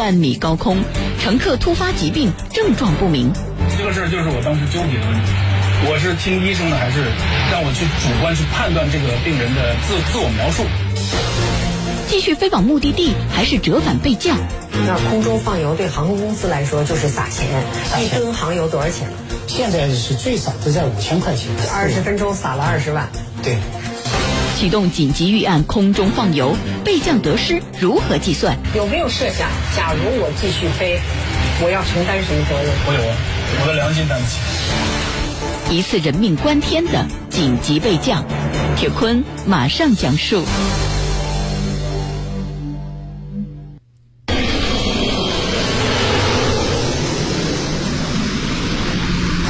万米高空，乘客突发疾病，症状不明。这个事儿就是我当时纠结的问题，我是听医生的，还是让我去主观去判断这个病人的自自我描述？继续飞往目的地，还是折返备降？那空中放油对航空公司来说就是撒钱，一吨航油多少钱？现在是最少都在五千块钱。二十分钟撒了二十万。对。启动紧急预案，空中放油，备降得失如何计算？有没有设想？假如我继续飞，我要承担什么责任？我有，我的良心担不起。一次人命关天的紧急备降，铁坤马上讲述。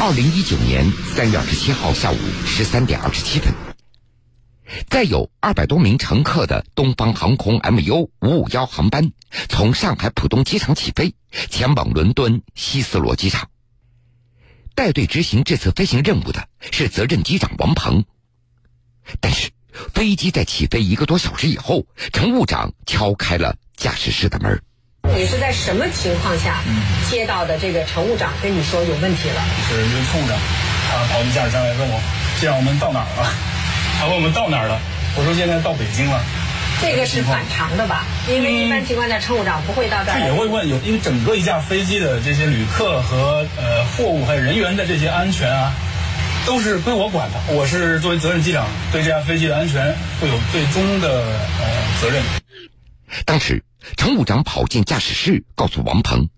二零一九年三月二十七号下午十三点二十七分，载有二百多名乘客的东方航空 MU 五五幺航班从上海浦东机场起飞，前往伦敦希斯罗机场。带队执行这次飞行任务的是责任机长王鹏。但是，飞机在起飞一个多小时以后，乘务长敲开了驾驶室的门。你是在什么情况下接到的？这个乘务长跟你说有问题了。是一个乘务长，他跑进驾驶舱来问我：“这样，我们到哪儿了？”他问我们到哪儿了？我说现在到北京了。这个是反常的吧？因为一般情况下，乘务长不会到这儿。他也会问有，因为整个一架飞机的这些旅客和呃货物还有人员的这些安全啊，都是归我管的。我是作为责任机长，对这架飞机的安全负有最终的呃责任。当时。乘务长跑进驾驶室，告诉王鹏，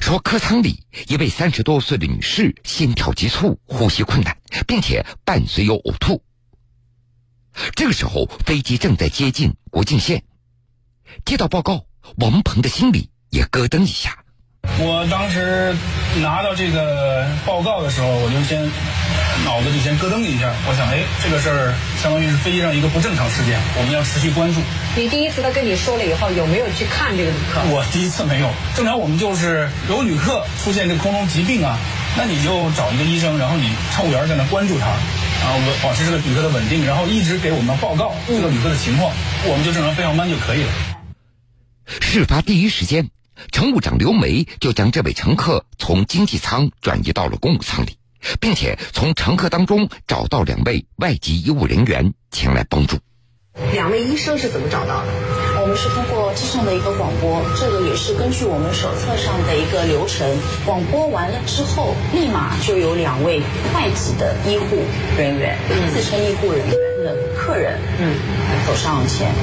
说客舱里一位三十多岁的女士心跳急促、呼吸困难，并且伴随有呕吐。这个时候，飞机正在接近国境线。接到报告，王鹏的心里也咯噔一下。我当时拿到这个报告的时候，我就先。脑子就先咯噔一下，我想，哎，这个事儿相当于是飞机上一个不正常事件，我们要持续关注。你第一次他跟你说了以后，有没有去看这个旅客？我第一次没有。正常我们就是有旅客出现这空中疾病啊，那你就找一个医生，然后你乘务员在那关注他，啊，我保持这个旅客的稳定，然后一直给我们报告这个旅客的情况，我们就正常飞航班就可以了。事发第一时间，乘务长刘梅就将这位乘客从经济舱转移到了公务舱里。并且从乘客当中找到两位外籍医务人员前来帮助。两位医生是怎么找到的？我们是通过机上的一个广播，这个也是根据我们手册上的一个流程。广播完了之后，立马就有两位外籍的医护人员，自称医护人员的客人，嗯，走上前。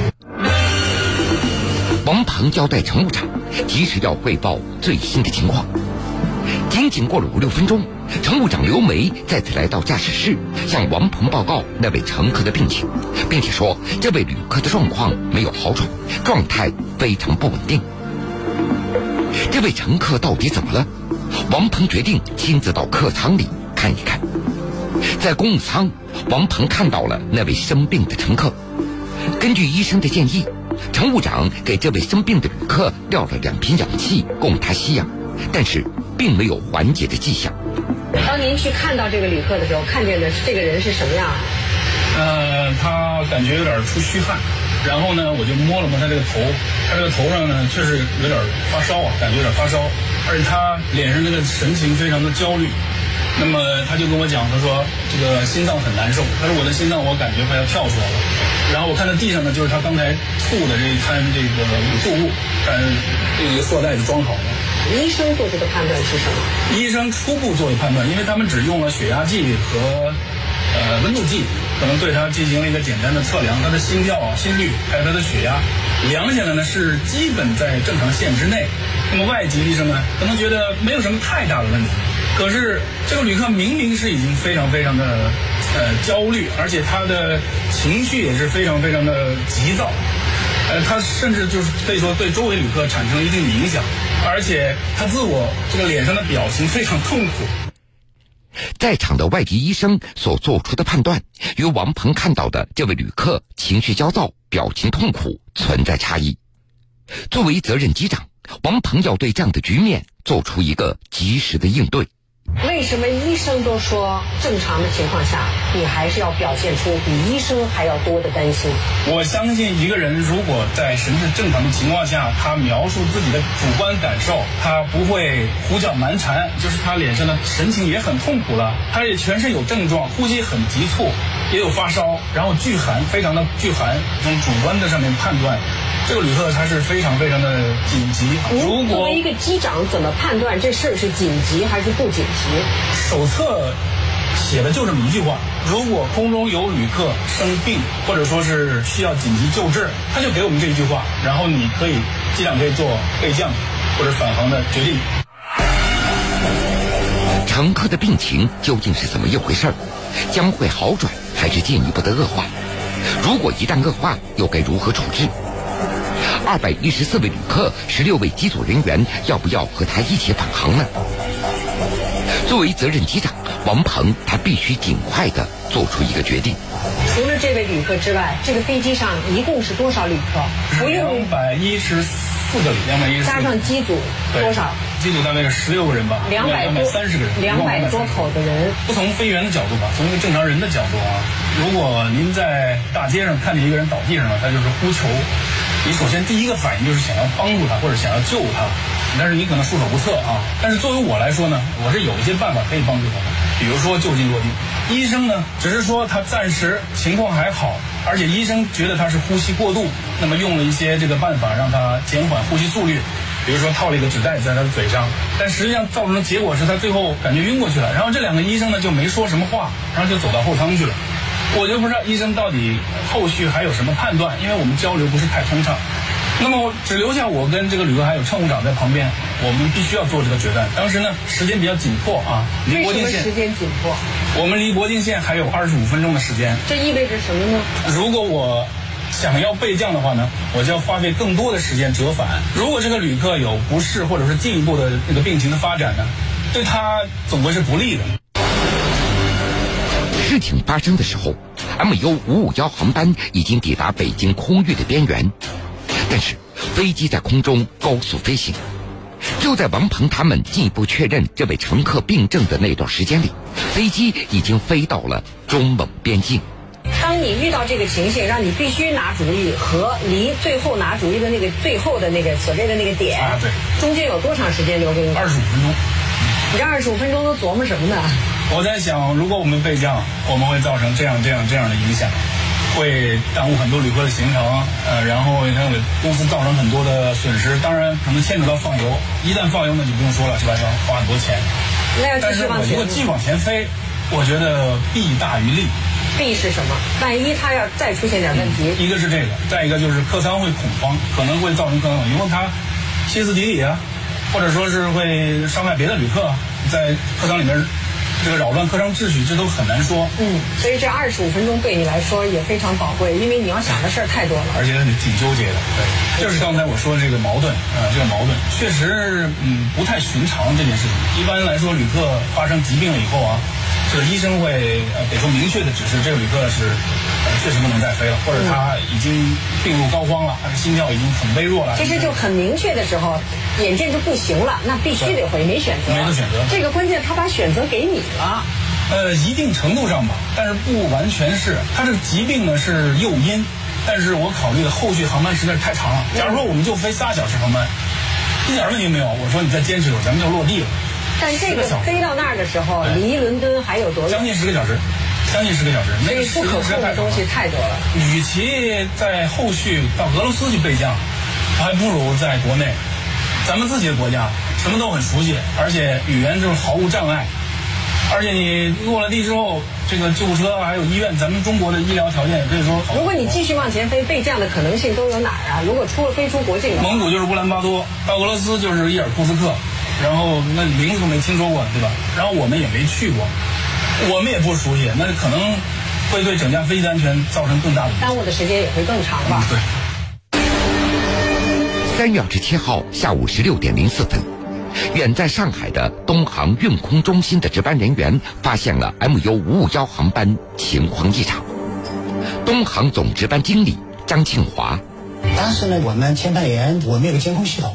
王鹏交代乘务长，及时要汇报最新的情况。仅仅过了五六分钟。乘务长刘梅再次来到驾驶室，向王鹏报告那位乘客的病情，并且说这位旅客的状况没有好转，状态非常不稳定。这位乘客到底怎么了？王鹏决定亲自到客舱里看一看。在公务舱，王鹏看到了那位生病的乘客。根据医生的建议，乘务长给这位生病的旅客吊了两瓶氧气供他吸氧，但是并没有缓解的迹象。当您去看到这个旅客的时候，看见的这个人是什么样？呃，他感觉有点出虚汗，然后呢，我就摸了摸他这个头，他这个头上呢确实有点发烧啊，感觉有点发烧，而且他脸上那个神情非常的焦虑。那么他就跟我讲，他说这个心脏很难受，他说我的心脏我感觉快要跳出来了。然后我看到地上呢，就是他刚才吐的这一滩这个呕吐物，但用一个塑料袋子装好了。医生做出的判断是什么？医生初步做的判断，因为他们只用了血压计和呃温度计，可能对他进行了一个简单的测量，他的心跳啊、心率还有他的血压，量下来呢是基本在正常线之内。那么外籍医生呢，可能觉得没有什么太大的问题。可是这个旅客明明是已经非常非常的呃焦虑，而且他的情绪也是非常非常的急躁，呃，他甚至就是可以说对周围旅客产生了一定的影响。而且他自我这个脸上的表情非常痛苦。在场的外籍医生所做出的判断，与王鹏看到的这位旅客情绪焦躁、表情痛苦存在差异。作为责任机长，王鹏要对这样的局面做出一个及时的应对。为什么医生都说正常的情况下，你还是要表现出比医生还要多的担心？我相信一个人如果在神志正常的情况下，他描述自己的主观感受，他不会胡搅蛮缠，就是他脸上的神情也很痛苦了，他也全身有症状，呼吸很急促，也有发烧，然后拒寒，非常的拒寒，从主观的上面判断。这个旅客他是非常非常的紧急。如果作为一个机长，怎么判断这事儿是紧急还是不紧急？手册写的就这么一句话：如果空中有旅客生病，或者说是需要紧急救治，他就给我们这一句话，然后你可以机长可以做备降或者返航的决定。乘客的病情究竟是怎么一回事儿？将会好转还是进一步的恶化？如果一旦恶化，又该如何处置？二百一十四位旅客，十六位机组人员，要不要和他一起返航呢？作为责任机长，王鹏他必须尽快的做出一个决定。除了这位旅客之外，这个飞机上一共是多少旅客？不用两百一十四个旅，两百一十加上机组多少？机组大概是十六个人吧，两百多三十个人，两百多口的人。不从飞员的角度吧，从一个正常人的角度啊，如果您在大街上看见一个人倒地上了，他就是呼求，你首先第一个反应就是想要帮助他或者想要救他，但是你可能束手无策啊。但是作为我来说呢，我是有一些办法可以帮助他的，比如说就近落地。医生呢，只是说他暂时情况还好，而且医生觉得他是呼吸过度，那么用了一些这个办法让他减缓呼吸速率。比如说套了一个纸袋在他的嘴上，但实际上造成的结果是他最后感觉晕过去了。然后这两个医生呢就没说什么话，然后就走到后舱去了。我就不知道医生到底后续还有什么判断，因为我们交流不是太通畅。那么只留下我跟这个旅客还有乘务长在旁边，我们必须要做这个决断。当时呢时间比较紧迫啊，离国境线时间紧迫？我们离国境线还有二十五分钟的时间。这意味着什么呢？如果我想要备降的话呢，我就要花费更多的时间折返。如果这个旅客有不适或者是进一步的那个病情的发展呢，对他总归是不利的。事情发生的时候，MU 五五幺航班已经抵达北京空域的边缘，但是飞机在空中高速飞行。就在王鹏他们进一步确认这位乘客病症的那段时间里，飞机已经飞到了中蒙边境。当你遇到这个情形，让你必须拿主意和离最后拿主意的那个最后的那个所谓的那个点，啊对中间有多长时间留给你？二十五分钟，你这二十五分钟都琢磨什么呢？我在想，如果我们备降，我们会造成这样这样这样的影响，会耽误很多旅客的行程，呃，然后也能给公司造成很多的损失。当然，可能牵扯到放油，一旦放油，那就不用说了，是吧？要花很多钱。那要但是继续往前我如果继续往前飞，我觉得弊大于利。弊是什么？万一他要再出现点问题，一个是这个，再一个就是客舱会恐慌，可能会造成客舱，因为他歇斯底里啊，或者说是会伤害别的旅客，在客舱里面这个扰乱课堂秩序，这都很难说。嗯，所以这二十五分钟对你来说也非常宝贵，因为你要想的事儿太多了。而且挺纠结的，对，就是刚才我说的这个矛盾啊、这个矛盾确实嗯不太寻常这件事情。一般来说，旅客发生疾病了以后啊，这个医生会呃给出明确的指示，这个旅客是呃确实不能再飞了，或者他已经病入膏肓了，他的心跳已经很微弱了。其实就很明确的时候，眼见就不行了，那必须得回，没选择。没得选择这个关键他把选择给你了。呃，一定程度上吧，但是不完全是。他这个疾病呢是诱因，但是我考虑的后续航班实在是太长了。假如说我们就飞仨小时航班，一点问题没有。我说你再坚持一会儿，咱们就落地了。但这个10小时飞到那儿的时候，离伦敦还有多远将？近十个小时，将近十个小时，那个不可控的东西太多了。与其在后续到俄罗斯去备降，还不如在国内，咱们自己的国家什么都很熟悉，而且语言就是毫无障碍，而且你落了地之后，这个救护车还有医院，咱们中国的医疗条件也可以说。如果你继续往前飞，备降的可能性都有哪儿啊？如果出了飞出国境，蒙古就是乌兰巴托，到俄罗斯就是伊尔库斯克，然后那名字都没听说过，对吧？然后我们也没去过，我们也不熟悉，那可能会对整架飞机的安全造成更大的。耽误的时间也会更长吧？对。三月二十七号下午十六点零四分，远在上海的东航运空中心的值班人员发现了 MU 五五幺航班情况异常。东航总值班经理张庆华，当时呢，我们签派员我们有个监控系统，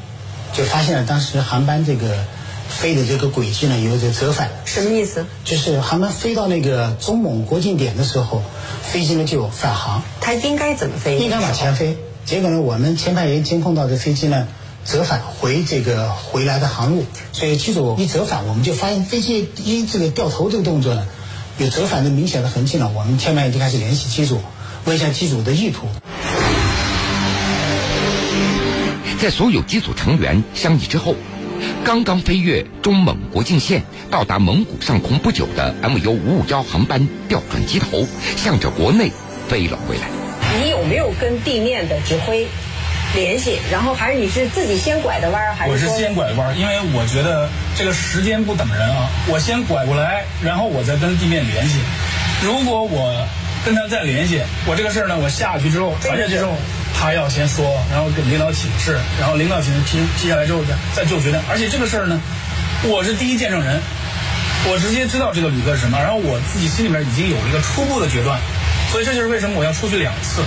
就发现了当时航班这个飞的这个轨迹呢有点折返，什么意思？就是航班飞到那个中蒙国境点的时候，飞机呢就返航，它应该怎么飞？应该往前飞。结果呢，我们前排员监控到的飞机呢折返回这个回来的航路，所以机组一折返，我们就发现飞机一这个掉头这个动作呢有折返的明显的痕迹了。我们前排员就开始联系机组，问一下机组的意图。在所有机组成员商议之后，刚刚飞越中蒙国境线到达蒙古上空不久的 MU 五五幺航班调转机头，向着国内飞了回来。你有没有跟地面的指挥联系？然后还是你是自己先拐的弯儿，还我是是说先拐弯儿，因为我觉得这个时间不等人啊，我先拐过来，然后我再跟地面联系。如果我跟他再联系，我这个事儿呢，我下去之后传下去之后，他要先说，然后跟领导请示，然后领导请示批批下来之后再再做决定。而且这个事儿呢，我是第一见证人，我直接知道这个旅客是什么，然后我自己心里面已经有了一个初步的决断，所以这就是为什么我要出去两次。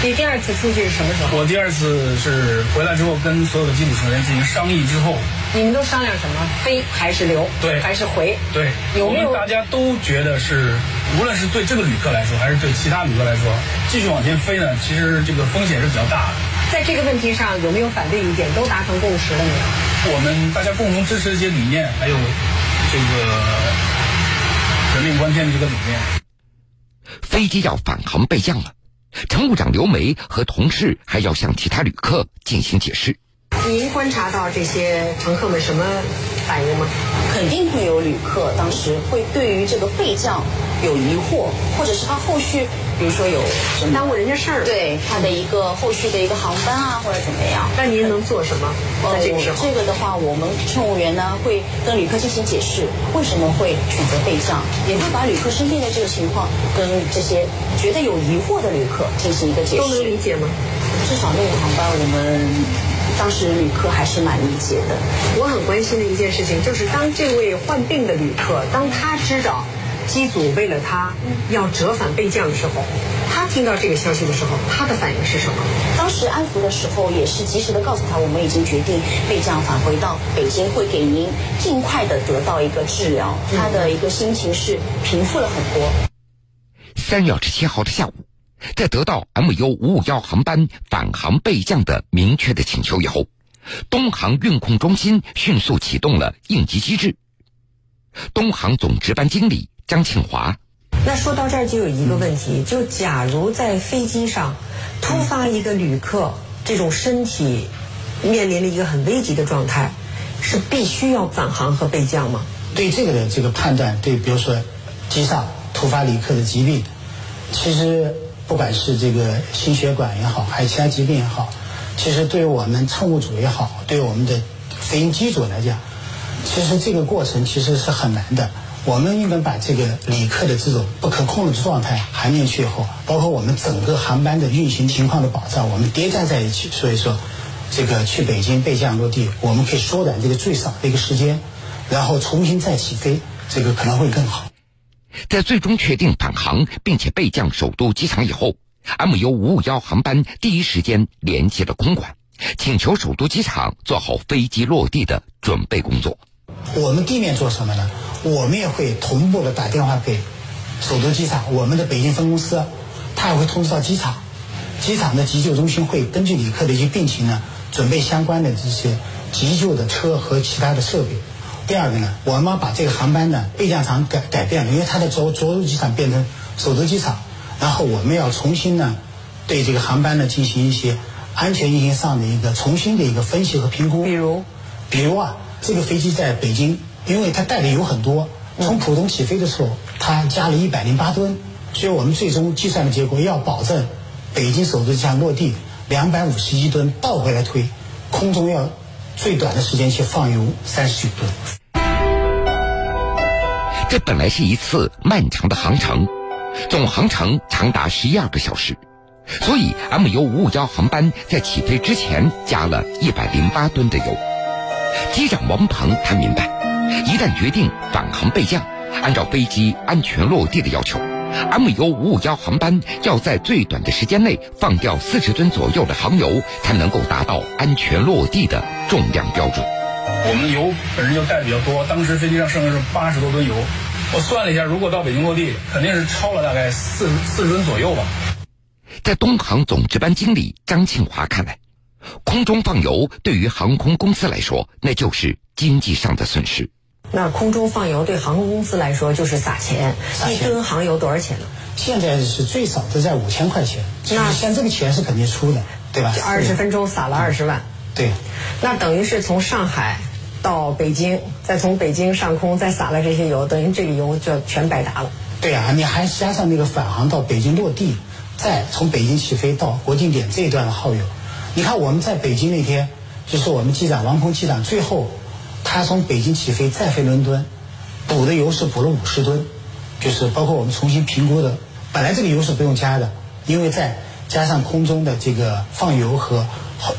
你第二次出去是什么时候？我第二次是回来之后跟所有的机组成员进行商议之后，你们都商量什么？飞还是留？对还是回？对，有没有我们大家都觉得是，无论是对这个旅客来说，还是对其他旅客来说，继续往前飞呢，其实这个风险是比较大的。在这个问题上有没有反对意见？都达成共识了没有？我们大家共同支持的一些理念，还有这个人命关天的这个理念。飞机要返航备降了，乘务长刘梅和同事还要向其他旅客进行解释。您观察到这些乘客们什么反应吗？肯定会有旅客当时会对于这个备降有疑惑，或者是他后续，比如说有什么耽误人家事儿。，对他的一个后续的一个航班啊，或者怎么样。那您能做什么？在这个时候，呃这个的话，我们乘务员呢会跟旅客进行解释，为什么会选择备降，也会把旅客身边的这个情况跟这些觉得有疑惑的旅客进行一个解释都能理。解吗？至少那个航班，我们当时旅客还是蛮理解的。我很关心的一件事情就是，当这位患病的旅客，当他知道机组为了他要折返备降的时候，他听到这个消息的时候，他的反应是什么？当时安抚的时候，也是及时的告诉他，我们已经决定备降返回到北京，会给您尽快的得到一个治疗。他的一个心情是平复了很多。三月二十七号的下午，在得到 MU 五五幺航班返航备降的明确的请求以后，东航运控中心迅速启动了应急机制。东航总值班经理张庆华那说到这儿就有一个问题，就假如在飞机上突发一个旅客这种身体面临了一个很危急的状态，是必须要返航和备降吗？对这个的这个判断，对比如说机上突发旅客的疾病，其实不管是这个心血管也好，还是其他疾病也好，其实对于我们乘务组也好，对于我们的飞行机组来讲，其实这个过程其实是很难的。我们应该把这个旅客的这种不可控的状态含进去以后，包括我们整个航班的运行情况的保障，我们叠加在一起。所以说，这个去北京备降落地，我们可以缩短这个最少的一个时间，然后重新再起飞，这个可能会更好。在最终确定返航并且备降首都机场以后，MU 五五幺航班第一时间联系了空管，请求首都机场做好飞机落地的准备工作。我们地面做什么呢？我们也会同步的打电话给首都机场，我们的北京分公司，他也会通知到机场，机场的急救中心会根据旅客的一些病情呢，准备相关的这些急救的车和其他的设备。第二个呢，我们把这个航班呢备降场改改变了，因为它的着着陆机场变成首都机场，然后我们要重新呢对这个航班呢进行一些安全运行上的一个重新的一个分析和评估。比如，比如啊，这个飞机在北京，因为它带的油很多，从浦东起飞的时候，它加了一百零八吨，所以我们最终计算的结果要保证北京首都机场落地两百五十一吨倒回来推，空中要最短的时间去放油三十九吨。这本来是一次漫长的航程，总航程长达十一二个小时，所以 MU 五五幺航班在起飞之前加了一百零八吨的油。机长王鹏他明白，一旦决定返航备降，按照飞机安全落地的要求，MU 五五幺航班要在最短的时间内放掉四十吨左右的航油，才能够达到安全落地的重量标准。我们的油本身就带比较多，当时飞机上剩的是八十多吨油。我算了一下，如果到北京落地，肯定是超了大概四四十吨左右吧。在东航总值班经理张庆华看来，空中放油对于航空公司来说，那就是经济上的损失。那空中放油对航空公司来说就是撒钱，一吨航油多少钱呢？现在是最少都在五千块钱，那像这个钱是肯定出的，对吧？二十分钟撒了二十万，对。那等于是从上海到北京，再从北京上空再撒了这些油，等于这个油就全白搭了。对啊，你还加上那个返航到北京落地，再从北京起飞到国境点这一段的耗油，你看我们在北京那天，就是我们机长王鹏机长最后。他从北京起飞再飞伦敦，补的油是补了五十吨，就是包括我们重新评估的。本来这个油是不用加的，因为再加上空中的这个放油和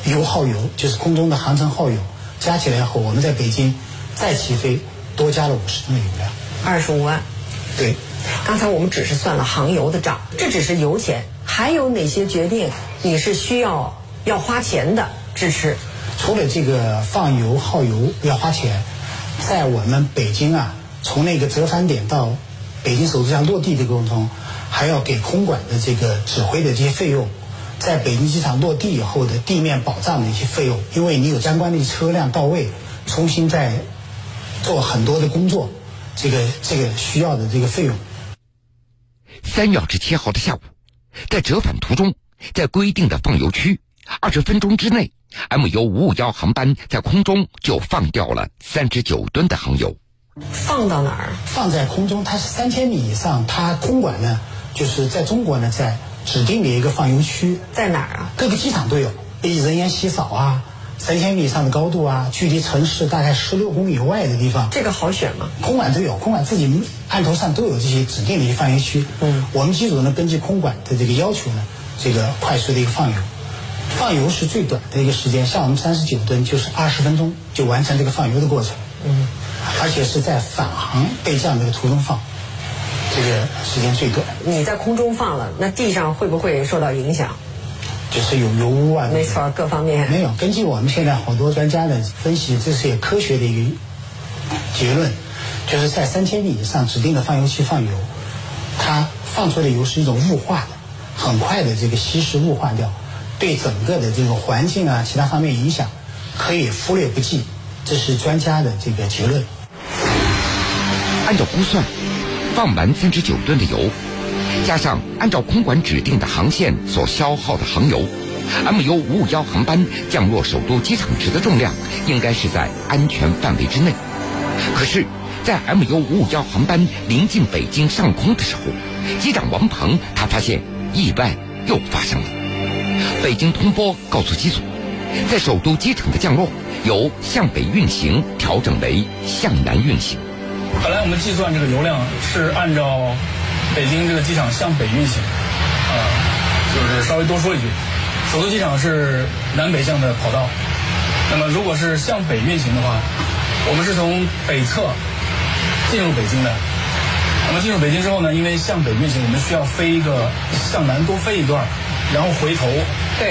油耗油，就是空中的航程耗油，加起来后，我们在北京再起飞多加了五十吨的油量，二十五万。对，刚才我们只是算了航油的账，这只是油钱，还有哪些决定你是需要要花钱的支持？除了这个放油耗油要花钱，在我们北京啊，从那个折返点到北京首都落地的过程中，还要给空管的这个指挥的这些费用，在北京机场落地以后的地面保障的一些费用，因为你有相关的车辆到位，重新再做很多的工作，这个这个需要的这个费用。三月二十七号的下午，在折返途中，在规定的放油区，二十分钟之内。MU 五五幺航班在空中就放掉了三十九吨的航油，放到哪儿？放在空中，它是三千米以上，它空管呢，就是在中国呢，在指定的一个放油区，在哪儿啊？各个机场都有，以人烟稀少啊，三千米以上的高度啊，距离城市大概十六公里外的地方，这个好选吗？空管都有，空管自己案头上都有这些指定的一个放油区。嗯，我们机组呢，根据空管的这个要求呢，这个快速的一个放油。放油是最短的一个时间，像我们三十九吨就是二十分钟就完成这个放油的过程。嗯，而且是在返航备降这个途中放，这个时间最短。你在空中放了，那地上会不会受到影响？就是有油污啊。没错，各方面没有。根据我们现在好多专家的分析，这是科学的一个结论，就是在三千米以上指定的放油器放油，它放出的油是一种雾化的，很快的这个稀释雾化掉。对整个的这个环境啊，其他方面影响可以忽略不计，这是专家的这个结论。按照估算，放完三十九吨的油，加上按照空管指定的航线所消耗的航油，MU 五五幺航班降落首都机场时的重量应该是在安全范围之内。可是，在 MU 五五幺航班临近北京上空的时候，机长王鹏他发现意外又发生了。北京通波告诉机组，在首都机场的降落由向北运行调整为向南运行。本来我们计算这个油量是按照北京这个机场向北运行，啊，就是稍微多说一句，首都机场是南北向的跑道。那么如果是向北运行的话，我们是从北侧进入北京的。那么进入北京之后呢，因为向北运行，我们需要飞一个向南多飞一段。然后回头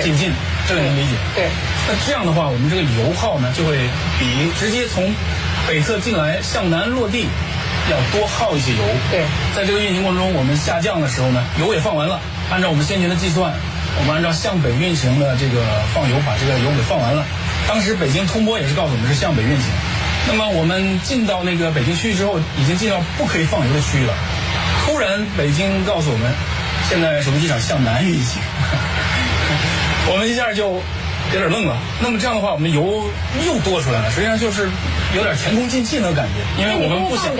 进进，这个能理解？对。那这样的话，我们这个油耗呢，就会比直接从北侧进来向南落地要多耗一些油。对。在这个运行过程中，我们下降的时候呢，油也放完了。按照我们先前的计算，我们按照向北运行的这个放油，把这个油给放完了。当时北京通波也是告诉我们是向北运行。那么我们进到那个北京区域之后，已经进到不可以放油的区域了。突然，北京告诉我们。现在首都机场向南运行，我们一下就有点愣了。那么这样的话，我们油又多出来了，实际上就是有点前功尽弃的感觉，因为我们不想，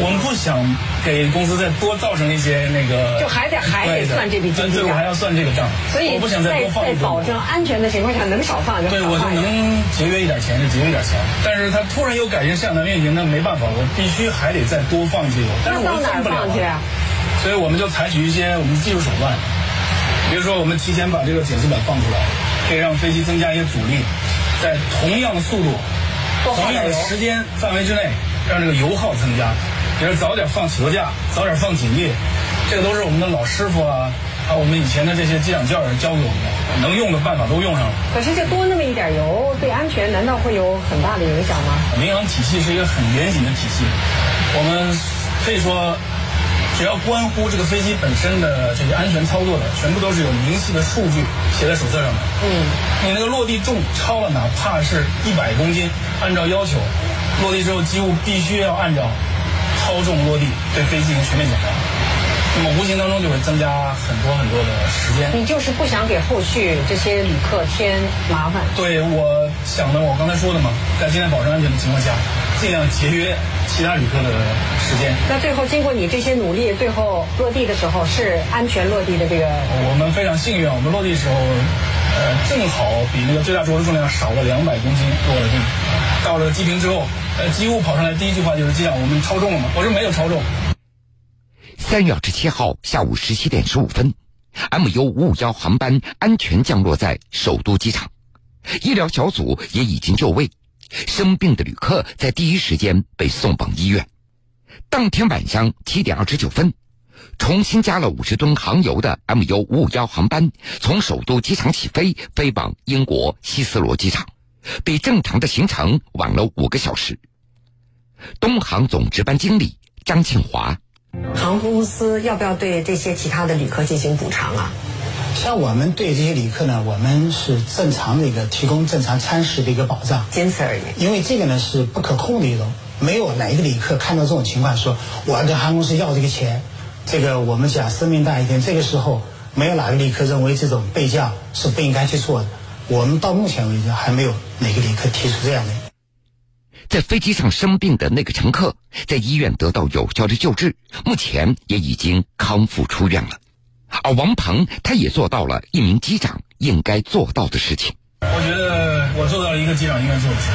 我们不想给公司再多造成一些那个，就还得还得算这笔经济账，还要算这个账，所以我不想再多放一在保证安全的情况下，能少放就对，我就能节约一点钱就节约一点钱。但是他突然又改成向南运行，那没办法，我必须还得再多放一些油。但是我放不了啊？所以我们就采取一些我们技术手段，比如说我们提前把这个减速板放出来，可以让飞机增加一些阻力，在同样的速度、同样的时间范围之内，让这个油耗增加。比如早点放起落架，早点放紧液，这个都是我们的老师傅啊，把我们以前的这些机长教育教给我们的，能用的办法都用上了。可是这多那么一点油，对安全难道会有很大的影响吗？民航体系是一个很严谨的体系，我们可以说。只要关乎这个飞机本身的这些安全操作的，全部都是有明细的数据写在手册上的。嗯，你那个落地重超了，哪怕是一百公斤，按照要求，落地之后机务必须要按照超重落地对飞机进行全面检查。那么无形当中就会增加很多很多的时间。你就是不想给后续这些旅客添麻烦。对，我想的，我刚才说的嘛，在尽量保证安全的情况下，尽量节约其他旅客的时间。那最后经过你这些努力，最后落地的时候是安全落地的这个。我们非常幸运，我们落地的时候，呃，正好比那个最大着陆重量少了两百公斤落了地。到了机坪之后，呃，机务跑上来第一句话就是：“机长，我们超重了吗？”我说：“没有超重。”三月二十七号下午十七点十五分，MU 五五幺航班安全降落在首都机场，医疗小组也已经就位，生病的旅客在第一时间被送往医院。当天晚上七点二十九分，重新加了五十吨航油的 MU 五五幺航班从首都机场起飞，飞往英国希斯罗机场，比正常的行程晚了五个小时。东航总值班经理张庆华。航空公司要不要对这些其他的旅客进行补偿啊？像我们对这些旅客呢，我们是正常的一个提供正常餐食的一个保障，仅此而已。因为这个呢是不可控的一种，没有哪一个旅客看到这种情况说我要跟航空公司要这个钱，这个我们讲生命大一点，这个时候没有哪个旅客认为这种备降是不应该去做的。我们到目前为止还没有哪个旅客提出这样的。在飞机上生病的那个乘客，在医院得到有效的救治，目前也已经康复出院了。而王鹏，他也做到了一名机长应该做到的事情。我觉得我做到了一个机长应该做的事。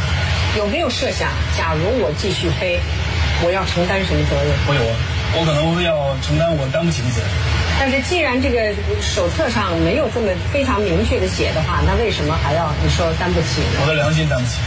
有没有设想，假如我继续飞，我要承担什么责任？我有，我可能要承担我担不起的责任。但是既然这个手册上没有这么非常明确的写的话，那为什么还要你说担不起？我的良心担不起。